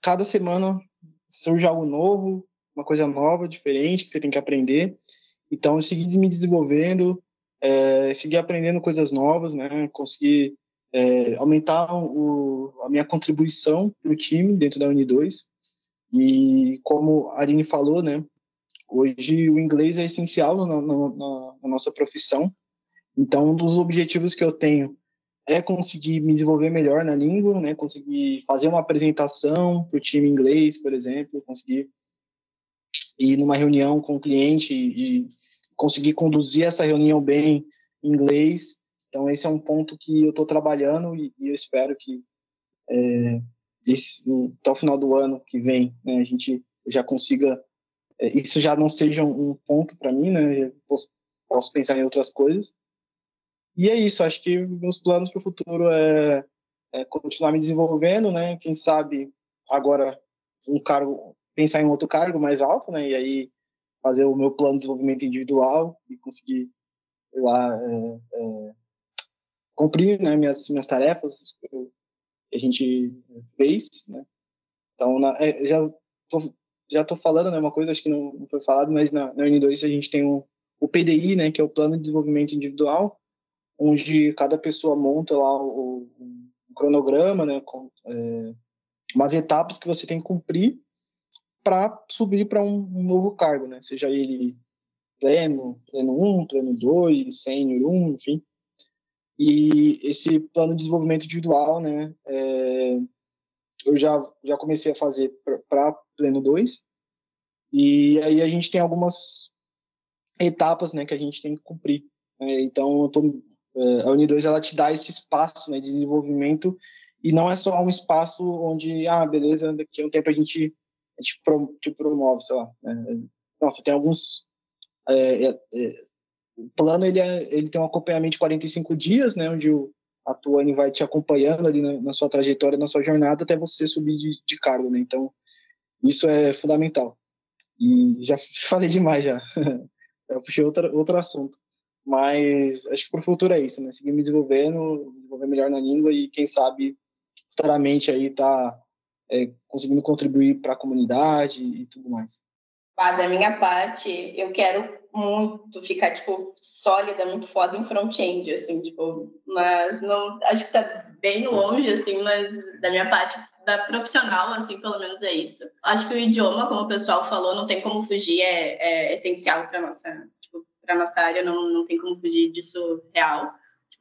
cada semana surge algo novo, uma coisa nova, diferente, que você tem que aprender. Então, seguir me desenvolvendo, é, seguir aprendendo coisas novas, né? Conseguir é, aumentar o, a minha contribuição para o time dentro da Uni2. E como a Aline falou, né, hoje o inglês é essencial na, na, na nossa profissão. Então, um dos objetivos que eu tenho é conseguir me desenvolver melhor na língua, né, conseguir fazer uma apresentação para o time inglês, por exemplo, conseguir ir numa reunião com o cliente e, e conseguir conduzir essa reunião bem em inglês então, esse é um ponto que eu estou trabalhando e, e, eu espero que é, esse, até o final do ano que vem, né, a gente já consiga, é, isso já não seja um, ponto para mim, né, posso, posso, pensar em outras coisas. E é isso, acho que meus planos para o futuro é, é, continuar me desenvolvendo, né, quem sabe agora um cargo, pensar em um outro cargo mais alto, né, e aí fazer o meu plano de desenvolvimento individual e conseguir, sei lá, é, é, cumprir né, minhas, minhas tarefas que a gente fez, né? Então, na, é, já tô, já tô falando, né, uma coisa, acho que não, não foi falado, mas na, na N2 a gente tem o, o PDI, né, que é o Plano de Desenvolvimento Individual, onde cada pessoa monta lá o, o cronograma, né, com é, umas etapas que você tem que cumprir para subir para um, um, novo cargo, né, seja ele pleno, pleno 1, pleno 2, sênior 1, enfim. E esse plano de desenvolvimento individual, né, é, eu já, já comecei a fazer para Pleno 2. E aí a gente tem algumas etapas, né, que a gente tem que cumprir. Né? Então, tô, é, a Uni2 ela te dá esse espaço né, de desenvolvimento e não é só um espaço onde, ah, beleza, daqui a um tempo a gente, a gente te promove, sei lá. Né? Nossa, tem alguns é, é, é o plano ele, é, ele tem um acompanhamento de 45 dias, né, onde o, a Tuane vai te acompanhando ali na, na, sua trajetória, na sua jornada, até você subir de, de cargo, né? Então, isso é fundamental. E já falei demais já. eu puxei outro, assunto. Mas acho que para o futuro é isso, né? Seguir me desenvolvendo, desenvolver melhor na língua e quem sabe futuramente aí tá é, conseguindo contribuir para a comunidade e tudo mais. Ah, da minha parte, eu quero muito ficar, tipo, sólida, muito foda em front-end, assim, tipo, mas não, acho que tá bem longe, assim, mas da minha parte, da profissional, assim, pelo menos é isso. Acho que o idioma, como o pessoal falou, não tem como fugir, é, é essencial para nossa, tipo, para nossa área, não, não tem como fugir disso real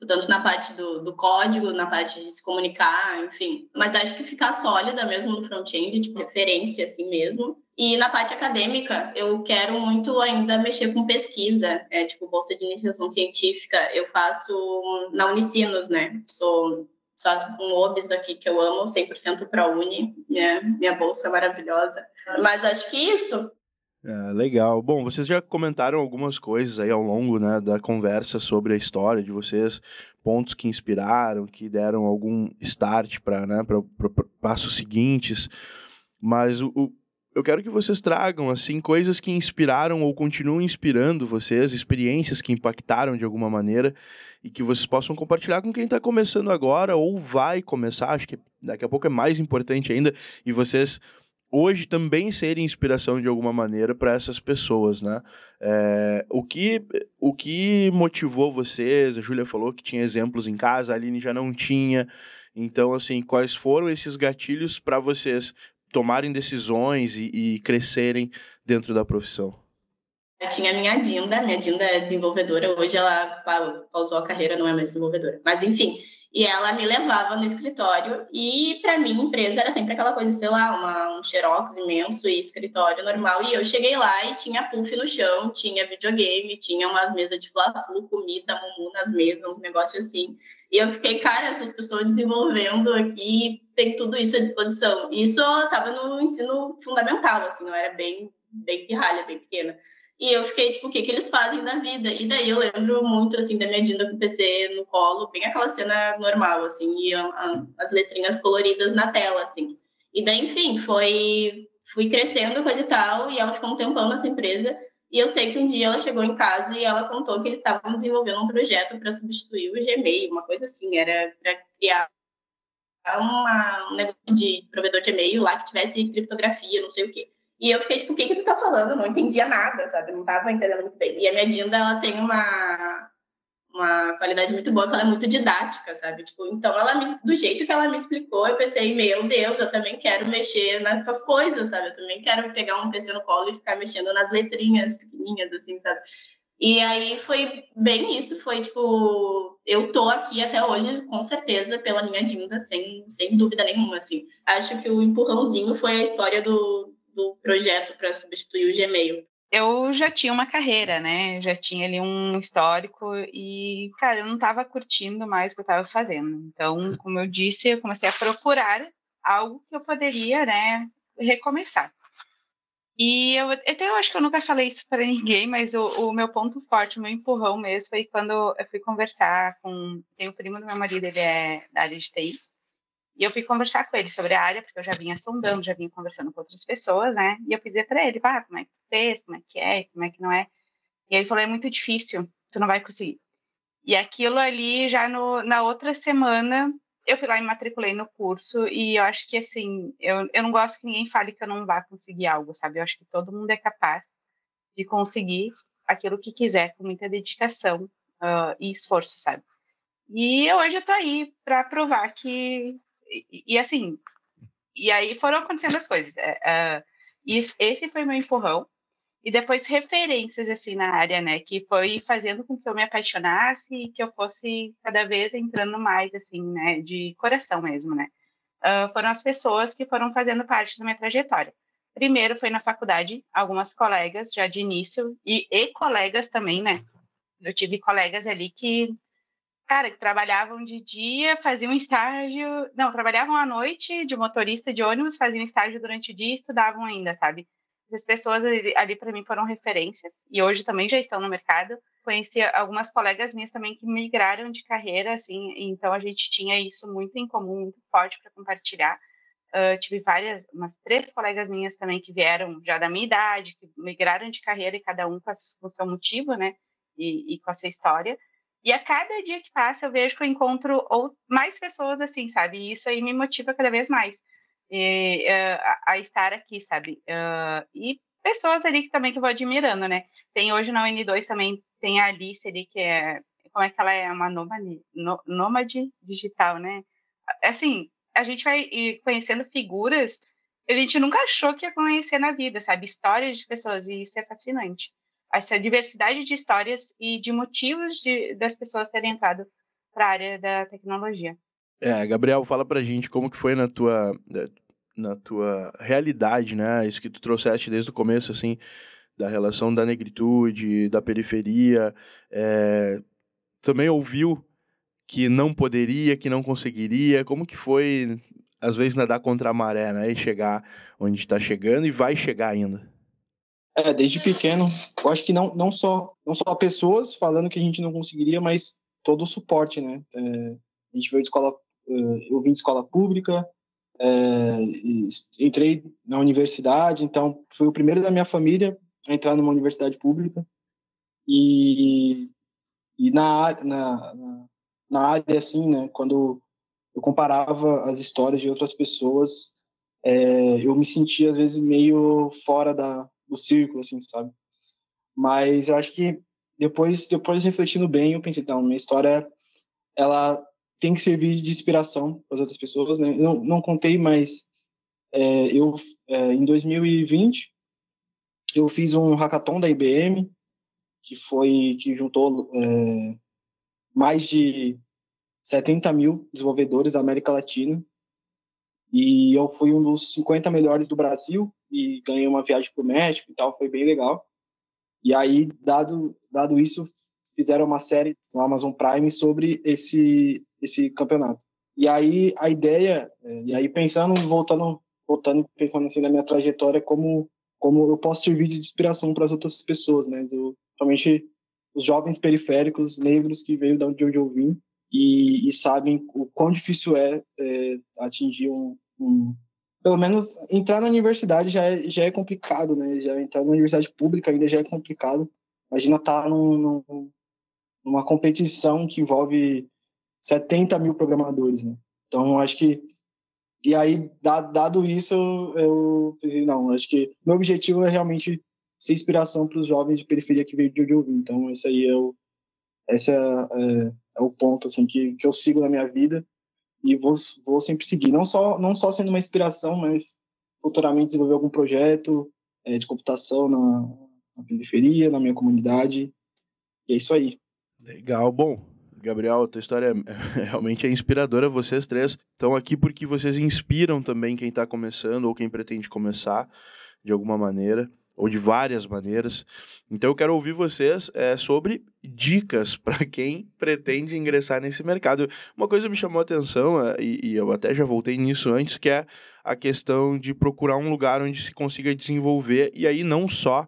tanto na parte do, do código, na parte de se comunicar, enfim. Mas acho que ficar sólida mesmo no front-end, tipo, referência assim mesmo. E na parte acadêmica, eu quero muito ainda mexer com pesquisa, é, tipo, bolsa de iniciação científica. Eu faço na Unicinos, né? Sou só um OBS aqui que eu amo, 100% para a Uni, minha, minha bolsa maravilhosa. Mas acho que isso, é, legal. Bom, vocês já comentaram algumas coisas aí ao longo né, da conversa sobre a história de vocês, pontos que inspiraram, que deram algum start para né, passos seguintes. Mas o, o, eu quero que vocês tragam assim coisas que inspiraram ou continuam inspirando vocês, experiências que impactaram de alguma maneira e que vocês possam compartilhar com quem está começando agora ou vai começar. Acho que daqui a pouco é mais importante ainda e vocês hoje também serem inspiração de alguma maneira para essas pessoas, né? É, o, que, o que motivou vocês? A Júlia falou que tinha exemplos em casa, a Aline já não tinha. Então, assim, quais foram esses gatilhos para vocês tomarem decisões e, e, crescerem dentro da profissão? Eu tinha a minha Dinda, minha Dinda é desenvolvedora, hoje ela pausou a carreira, não é mais desenvolvedora. Mas, enfim, e ela me levava no escritório e para mim empresa era sempre aquela coisa, sei lá, uma, um xerox imenso e escritório normal. E eu cheguei lá e tinha puff no chão, tinha videogame, tinha umas mesas de fla-flu, comida, mumu nas mesas, um negócio assim. E eu fiquei, cara, essas pessoas desenvolvendo aqui, tem tudo isso à disposição. Isso eu tava no ensino fundamental, assim, eu era bem, bem pirralha, bem pequena. E eu fiquei, tipo, o que, que eles fazem da vida? E daí eu lembro muito, assim, da minha Dinda com o PC no colo, bem aquela cena normal, assim, e a, a, as letrinhas coloridas na tela, assim. E daí, enfim, foi... Fui crescendo, coisa e tal, e ela ficou um tempão nessa empresa. E eu sei que um dia ela chegou em casa e ela contou que eles estavam desenvolvendo um projeto para substituir o Gmail, uma coisa assim, era para criar uma, um negócio de provedor de e-mail lá que tivesse criptografia, não sei o quê. E eu fiquei tipo, o que que tu tá falando? Eu não entendia nada, sabe? Eu não tava entendendo muito bem. E a minha Dinda, ela tem uma, uma qualidade muito boa, que ela é muito didática, sabe? Tipo, então, ela me, do jeito que ela me explicou, eu pensei, meu Deus, eu também quero mexer nessas coisas, sabe? Eu também quero pegar um PC no colo e ficar mexendo nas letrinhas pequenininhas, assim, sabe? E aí foi bem isso, foi tipo, eu tô aqui até hoje, com certeza, pela minha Dinda, sem, sem dúvida nenhuma, assim. Acho que o empurrãozinho foi a história do, do projeto para substituir o Gmail. eu já tinha uma carreira, né? Já tinha ali um histórico e, cara, eu não estava curtindo mais o que eu estava fazendo. Então, como eu disse, eu comecei a procurar algo que eu poderia, né, recomeçar. E eu até eu acho que eu nunca falei isso para ninguém, mas o, o, meu ponto forte, o meu empurrão mesmo foi quando eu fui conversar com. Tem o primo do meu marido, ele é da área de TI. E eu fui conversar com ele sobre a área, porque eu já vinha sondando, já vinha conversando com outras pessoas, né? E eu pedi para ele, ah, como é que fez, como é que é, como é que não é. E ele falou, é muito difícil, tu não vai conseguir. E aquilo ali, já no, na outra semana, eu fui lá e me matriculei no curso e eu acho que, assim, eu, eu não gosto que ninguém fale que eu não vá conseguir algo, sabe? Eu acho que todo mundo é capaz de conseguir aquilo que quiser com muita dedicação uh, e esforço, sabe? E hoje eu tô aí para provar que e, e, assim e aí foram acontecendo as coisas. Uh, esse foi meu empurrão e depois referências assim na área, né, que foi fazendo com que eu me apaixonasse e que eu fosse cada vez entrando mais assim, né, de coração mesmo, né. Uh, foram as pessoas que foram fazendo parte da minha trajetória. Primeiro foi na faculdade, algumas colegas já de início e, e colegas também, né. Eu tive colegas ali que, cara, que trabalhavam de dia, faziam estágio, não, trabalhavam à noite de motorista de ônibus, faziam estágio durante o dia e estudavam ainda, sabe? Essas pessoas ali, para mim foram referências e hoje também já estão no mercado. Conheci algumas colegas minhas também que migraram de carreira, assim, então a gente tinha isso muito em comum, muito forte para compartilhar. Uh, tive várias, umas três colegas minhas também que vieram já da minha idade, que migraram de carreira e cada um com, a, com o seu motivo, né, e, e com a sua história. E a cada dia que passa, eu vejo que eu encontro mais pessoas assim, sabe? E isso aí me motiva cada vez mais e, uh, a, estar aqui, sabe? Uh, e pessoas ali que também que eu vou admirando, né? Tem hoje na N2 também, tem a Alice ali, que é, como é que ela é? Uma nômade, nômade digital, né? Assim, a gente vai conhecendo figuras que a gente nunca achou que ia conhecer na vida, sabe? Histórias de pessoas, e isso é fascinante. Essa diversidade de histórias e de motivos de, das pessoas terem entrado para a área da tecnologia. É, Gabriel, fala pra gente como que foi na tua, na tua realidade, né? Isso que tu trouxeste desde o começo, assim, da relação da negritude, da periferia. É, também ouviu que não poderia, que não conseguiria. Como que foi, às vezes, nadar contra a maré, né? E chegar onde está chegando e vai chegar ainda. É, desde pequeno, eu acho que não, não, só, não só pessoas falando que a gente não conseguiria, mas todo o suporte, né? É, a gente veio de escola eh, eu vim de escola pública, é, entrei na universidade, então fui o primeiro da minha família a entrar numa universidade pública e, e na, na, na área, assim, né, quando eu comparava as histórias de outras pessoas, é, eu me sentia, às vezes, meio fora da, do círculo, assim, sabe? Mas eu acho que depois, depois refletindo bem, eu pensei, então, minha história, ela tem que servir de inspiração para as outras pessoas, né? Não, não contei, mas é, eu é, em 2020 eu fiz um hackathon da IBM que foi que juntou é, mais de 70 mil desenvolvedores da América Latina e eu fui um dos 50 melhores do Brasil e ganhei uma viagem para o México e tal, foi bem legal. E aí, dado, dado isso, fizeram uma série no Amazon Prime sobre esse esse campeonato. E aí a ideia, é, e aí pensando, voltando, voltando pensando assim na minha trajetória, como como eu posso servir de inspiração para as outras pessoas, né? Do, somente os jovens periféricos negros que veio da onde eu vim e, e sabem o quão difícil é, é atingir um, um, pelo menos entrar na universidade já é, já é complicado, né? Já entrar na universidade pública ainda já é complicado. Imagina estar tá num, num, numa competição que envolve 70 mil programadores, né? Então, acho que. E aí, dado isso, eu pensei, não, acho que meu objetivo é realmente ser inspiração para os jovens de periferia que veio de onde eu vim. Então, esse aí é o, esse é, é, é, o ponto assim, que, que eu sigo na minha vida e vou, vou sempre seguir. Não só, não só sendo uma inspiração, mas futuramente desenvolver algum projeto é, de computação na, na periferia, na minha comunidade. E é isso aí. Legal. Bom, Gabriel, a tua história é, realmente é inspiradora. Vocês três estão aqui porque vocês inspiram também quem está começando ou quem pretende começar de alguma maneira. Ou de várias maneiras. Então eu quero ouvir vocês é, sobre dicas para quem pretende ingressar nesse mercado. Uma coisa me chamou a atenção, é, e, e, eu até já voltei nisso antes, que é a questão de procurar um lugar onde se consiga desenvolver, e aí não só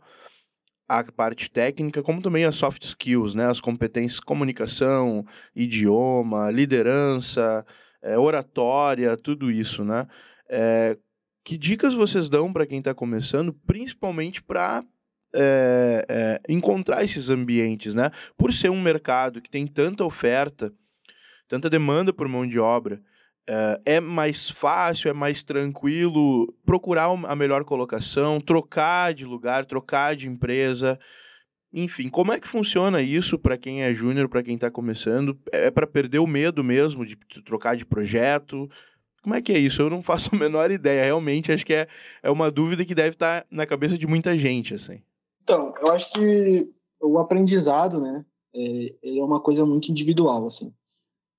a parte técnica, como também as soft skills, né? As competências comunicação, idioma, liderança, é, oratória, tudo isso, né? É, que dicas vocês dão para quem está começando, principalmente para é, é, encontrar esses ambientes, né? Por ser um mercado que tem tanta oferta, tanta demanda por mão de obra, é, é mais fácil, é mais tranquilo procurar a melhor colocação, trocar de lugar, trocar de empresa. Enfim, como é que funciona isso para quem é júnior, para quem está começando? É para perder o medo mesmo de trocar de projeto? Como é que é isso? Eu não faço a menor ideia. Realmente, acho que é, é uma dúvida que deve estar tá na cabeça de muita gente, assim. Então, eu acho que o aprendizado, né, é, é uma coisa muito individual, assim.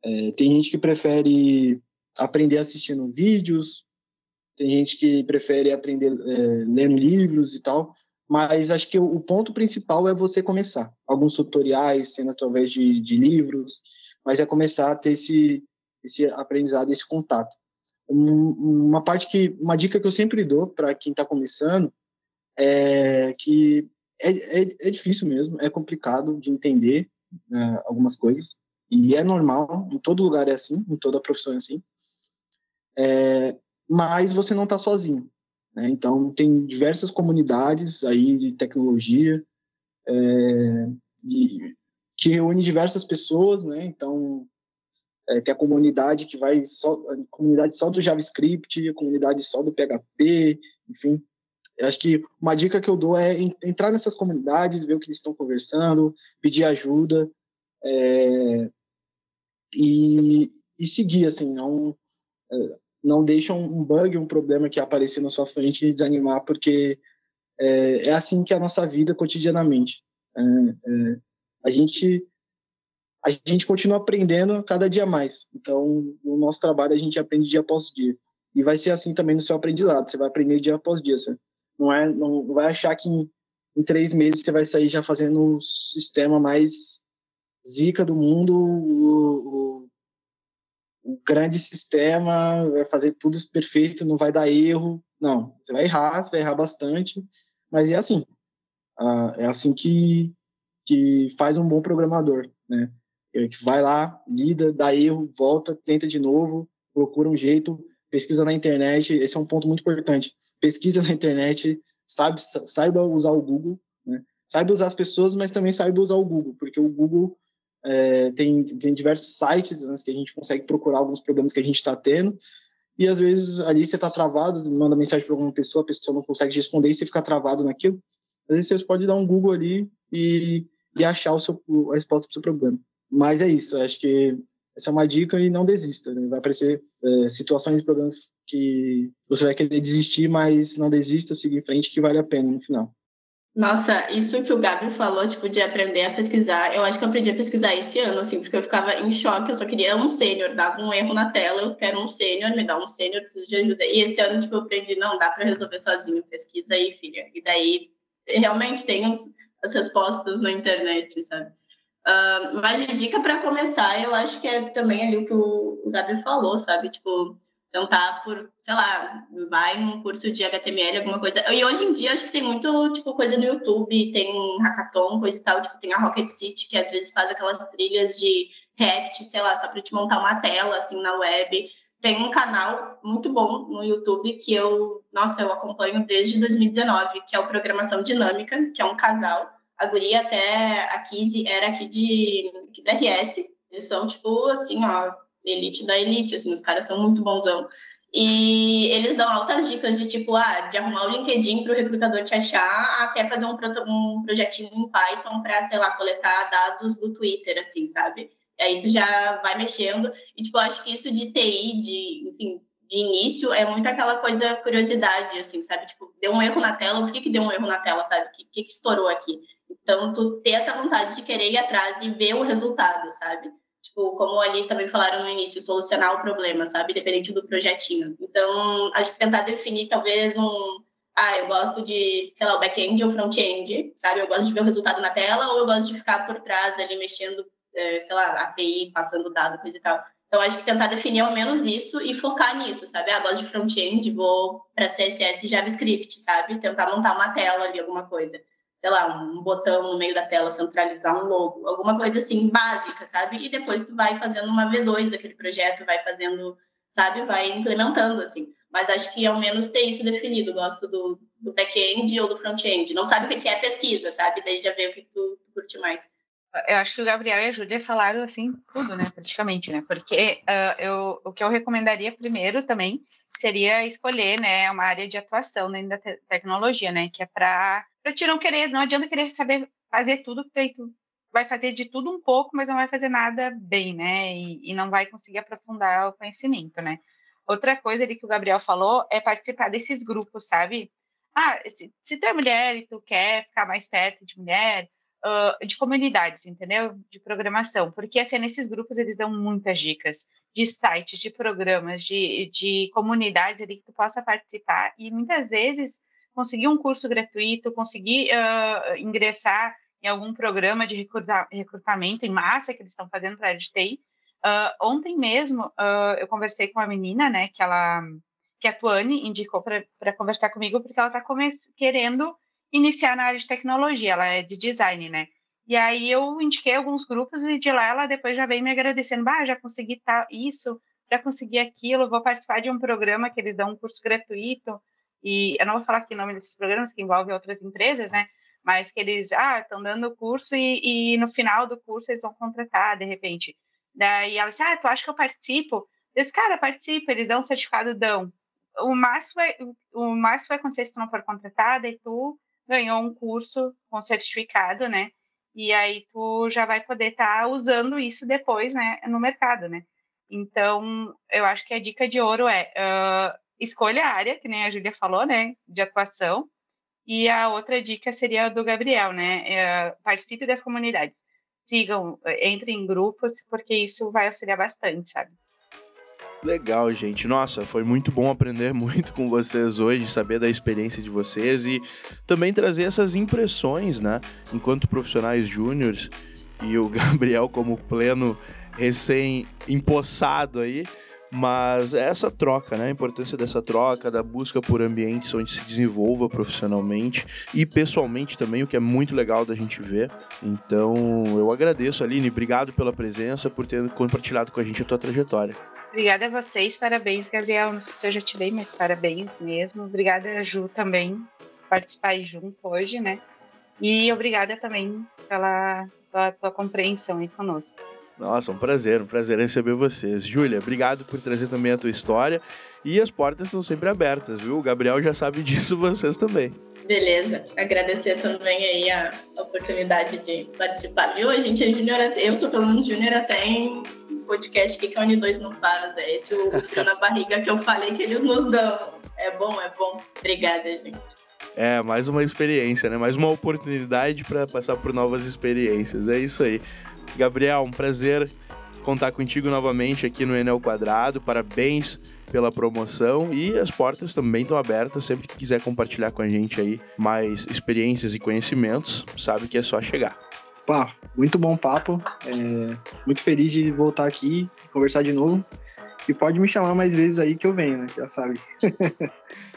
É, tem gente que prefere aprender assistindo vídeos, tem gente que prefere aprender é, lendo livros e tal, mas acho que o, ponto principal é você começar. Alguns tutoriais, sendo através de, de livros, mas é começar a ter esse, esse aprendizado, esse contato. Um, uma parte que, uma dica que eu sempre dou para quem está começando é que é, é, é, difícil mesmo, é complicado de entender né, algumas coisas, e é normal, em todo lugar é assim, em toda profissão é assim, é, mas você não está sozinho. Né? Então, tem diversas comunidades aí de tecnologia é, de, que reúne diversas pessoas, né? Então, é, tem a comunidade que vai só, comunidade só do JavaScript, comunidade só do PHP, enfim. Eu acho que uma dica que eu dou é entrar nessas comunidades, ver o que eles estão conversando, pedir ajuda é, e, e seguir, assim, não, é, não deixa um bug, um problema que aparecer na sua frente desanimar, porque é, é assim que é a nossa vida cotidianamente. É, é, a gente a gente continua aprendendo cada dia mais. Então, no nosso trabalho a gente aprende dia após dia. E vai ser assim também no seu aprendizado. Você vai aprender dia após dia. Você não é, não vai achar que em, em três meses você vai sair já fazendo o sistema mais zica do mundo, o, o um grande sistema, vai fazer tudo perfeito, não vai dar erro. Não, você vai errar, você vai errar bastante, mas é assim. Uh, é assim que, que faz um bom programador, né? É que vai lá, lida, dá erro, volta, tenta de novo, procura um jeito, pesquisa na internet. Esse é um ponto muito importante. Pesquisa na internet, sabe, saiba usar o Google, né? Saiba usar as pessoas, mas também saiba usar o Google, porque o Google é, tem, tem diversos sites né, que a gente consegue procurar alguns problemas que a gente está tendo. E às vezes ali você está travado, manda mensagem para alguma pessoa, a pessoa não consegue responder e você fica travado naquilo. Às vezes você pode dar um Google ali e, e achar o seu, a resposta para o seu problema. Mas é isso, acho que essa é uma dica e não desista. Né? Vai aparecer é, situações e problemas que você vai querer desistir, mas não desista, siga em frente que vale a pena no final. Nossa, isso que o Gabi falou, tipo, de aprender a pesquisar, eu acho que eu aprendi a pesquisar esse ano, assim, porque eu ficava em choque, eu só queria um sênior, dava um erro na tela, eu quero um sênior, me dá um sênior, tudo de ajuda. E esse ano, tipo, eu aprendi, não, dá para resolver sozinho, pesquisa aí, filha. E daí, realmente tem as respostas na internet, sabe? Mas de dica para começar, eu acho que é também ali o que o, o Gabi falou, sabe? Tipo, tá por, sei lá, vai num curso de HTML, alguma coisa. E hoje em dia acho que tem muito, tipo, coisa no YouTube, tem hackathon, coisa e tal, tipo, tem a Rocket City, que às vezes faz aquelas trilhas de React, sei lá, só para te montar uma tela, assim, na web. Tem um canal muito bom no YouTube que eu, nossa, eu acompanho desde 2019, que é o Programação Dinâmica, que é um casal. A guria até a Kizzy era aqui de, da RS. Eles são, tipo, assim, ó, elite da elite, assim, os caras são muito bonzão. E eles dão altas dicas de tipo, ah, de arrumar o LinkedIn para o recrutador te achar, até fazer um, um projetinho em Python para, sei lá, coletar dados do Twitter, assim, sabe? E aí tu já vai mexendo. E, tipo, acho que isso de TI, de, enfim, de início, é muito aquela coisa curiosidade, assim, sabe? Tipo, deu um erro na tela, por que, que deu um erro na tela, sabe? O que, que, que estourou aqui? Então, tu ter essa vontade de querer ir atrás e ver o resultado, sabe? Tipo, como ali também falaram no início, solucionar o problema, sabe? Dependente do projetinho. Então, acho que tentar definir talvez um ah, eu gosto de, sei lá, o back-end ou front-end, sabe? Eu gosto de ver o resultado na tela ou eu gosto de ficar por trás ali mexendo, é, sei lá, API, passando dado, coisa e tal. Então, acho que tentar definir ao menos isso e focar nisso, sabe? Ah, gosto de front-end, vou para CSS e JavaScript, sabe? Tentar montar uma tela ali, alguma coisa. Sei lá, um botão no meio da tela, centralizar um logo, alguma coisa assim, básica, sabe? E depois tu vai fazendo uma V2 daquele projeto, vai fazendo, sabe? Vai implementando, assim mas acho que ao menos ter isso definido. Gosto do, do back-end ou do front-end. Não sabe o que é pesquisa, sabe? Daí já vê o que tu, tu curte mais. Eu acho que o Gabriel e a Júlia falaram assim tudo, né? Praticamente, né? Porque uh, eu, o que eu recomendaria primeiro também seria escolher, né, uma área de atuação dentro da te tecnologia, né? Que é para para te não querer, não adianta querer saber fazer tudo que tu vai fazer de tudo um pouco, mas não vai fazer nada bem, né? E, e não vai conseguir aprofundar o conhecimento, né? Outra coisa ali que o Gabriel falou é participar desses grupos, sabe? Ah, se, se tu é mulher e tu quer ficar mais perto de mulher, uh, de comunidades, entendeu? De programação. Porque, assim, nesses grupos eles dão muitas dicas de sites, de programas, de, de comunidades ali que tu possa participar. E muitas vezes conseguir um curso gratuito, conseguir uh, ingressar em algum programa de recruta, recrutamento em massa que eles estão fazendo para a TI, Uh, ontem mesmo uh, eu conversei com uma menina, né, que ela, que a Tuane indicou para conversar comigo, porque ela está querendo iniciar na área de tecnologia, ela é de design, né? E aí eu indiquei alguns grupos e de lá ela depois já veio me agradecendo, bah, já consegui isso, já consegui aquilo, vou participar de um programa que eles dão um curso gratuito, e eu não vou falar aqui o nome desses programas, que envolve outras empresas, né? Mas que eles, ah, estão dando o curso e, e no final do curso eles vão contratar, de repente. Daí ela disse, ah, tu acha que eu participo? Eu disse, cara, participa, eles dão um certificado, dão. O máximo, vai, o máximo vai acontecer se tu não for contratada e tu ganhou um curso com certificado, né? E aí tu já vai poder estar tá usando isso depois, né, no mercado, né? Então, eu acho que a dica de ouro é uh, escolha a área, que nem a Júlia falou, né, de atuação. E a outra dica seria a do Gabriel, né? Uh, participe das comunidades sigam, eh, entrem em grupos, porque isso vai auxiliar bastante, sabe? Legal, gente. Nossa, foi muito bom aprender muito com vocês hoje, saber da experiência de vocês e também trazer essas impressões, né? Enquanto profissionais júniores e o Gabriel como pleno recém-empossado aí, mas é essa troca, né? A importância dessa troca, da busca por ambientes onde se desenvolva profissionalmente e pessoalmente também, o que é muito legal da gente ver. Então, eu agradeço, Aline, obrigado pela presença, por ter compartilhado com a gente a tua trajetória. Obrigada a vocês, parabéns, Gabriel. Não sei se eu já te dei, mas parabéns mesmo. Obrigada, Ju, também, por participar junto hoje, né? E obrigada também pela, pela tua compreensão aí conosco. Nossa, um prazer, um prazer receber vocês. Júlia, obrigado por trazer também a tua história. E as portas estão sempre abertas, viu? O Gabriel já sabe disso, vocês também. Beleza, agradecer também aí a oportunidade de participar, viu? A gente é júnior, eu sou pelo menos júnior até em podcast que a Uni2 não faz. É esse o frio na barriga que eu falei que eles nos dão. É bom, é bom. Obrigada, gente. É, mais uma experiência, né? Mais uma oportunidade para passar por novas experiências. É isso aí. Gabriel, um prazer contar contigo novamente aqui no Enel Quadrado. Parabéns pela promoção e as portas também estão abertas sempre que quiser compartilhar com a gente aí mais experiências e conhecimentos, sabe que é só chegar. Pá, muito bom papo. É, muito feliz de voltar aqui, conversar de novo. E pode me chamar mais vezes aí que eu venho, né? Já sabe.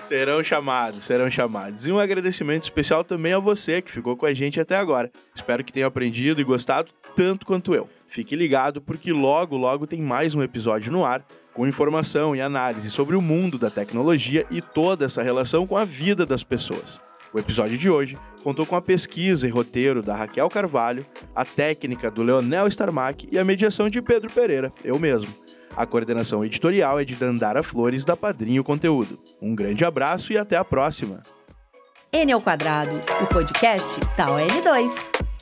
serão chamados, serão chamados. E um agradecimento especial também a você que ficou com a gente até agora. Espero que tenha aprendido e gostado tanto quanto eu. Fique ligado porque logo, logo tem mais um episódio no ar com informação e análise sobre o mundo da tecnologia e toda essa relação com a vida das pessoas. O episódio de hoje contou com a pesquisa e roteiro da Raquel Carvalho, a técnica do Leonel Starmack e a mediação de Pedro Pereira, eu mesmo. A coordenação editorial é de Dandara Flores, da Padrinho Conteúdo. Um grande abraço e até a próxima! N ao quadrado, o podcast da ON2.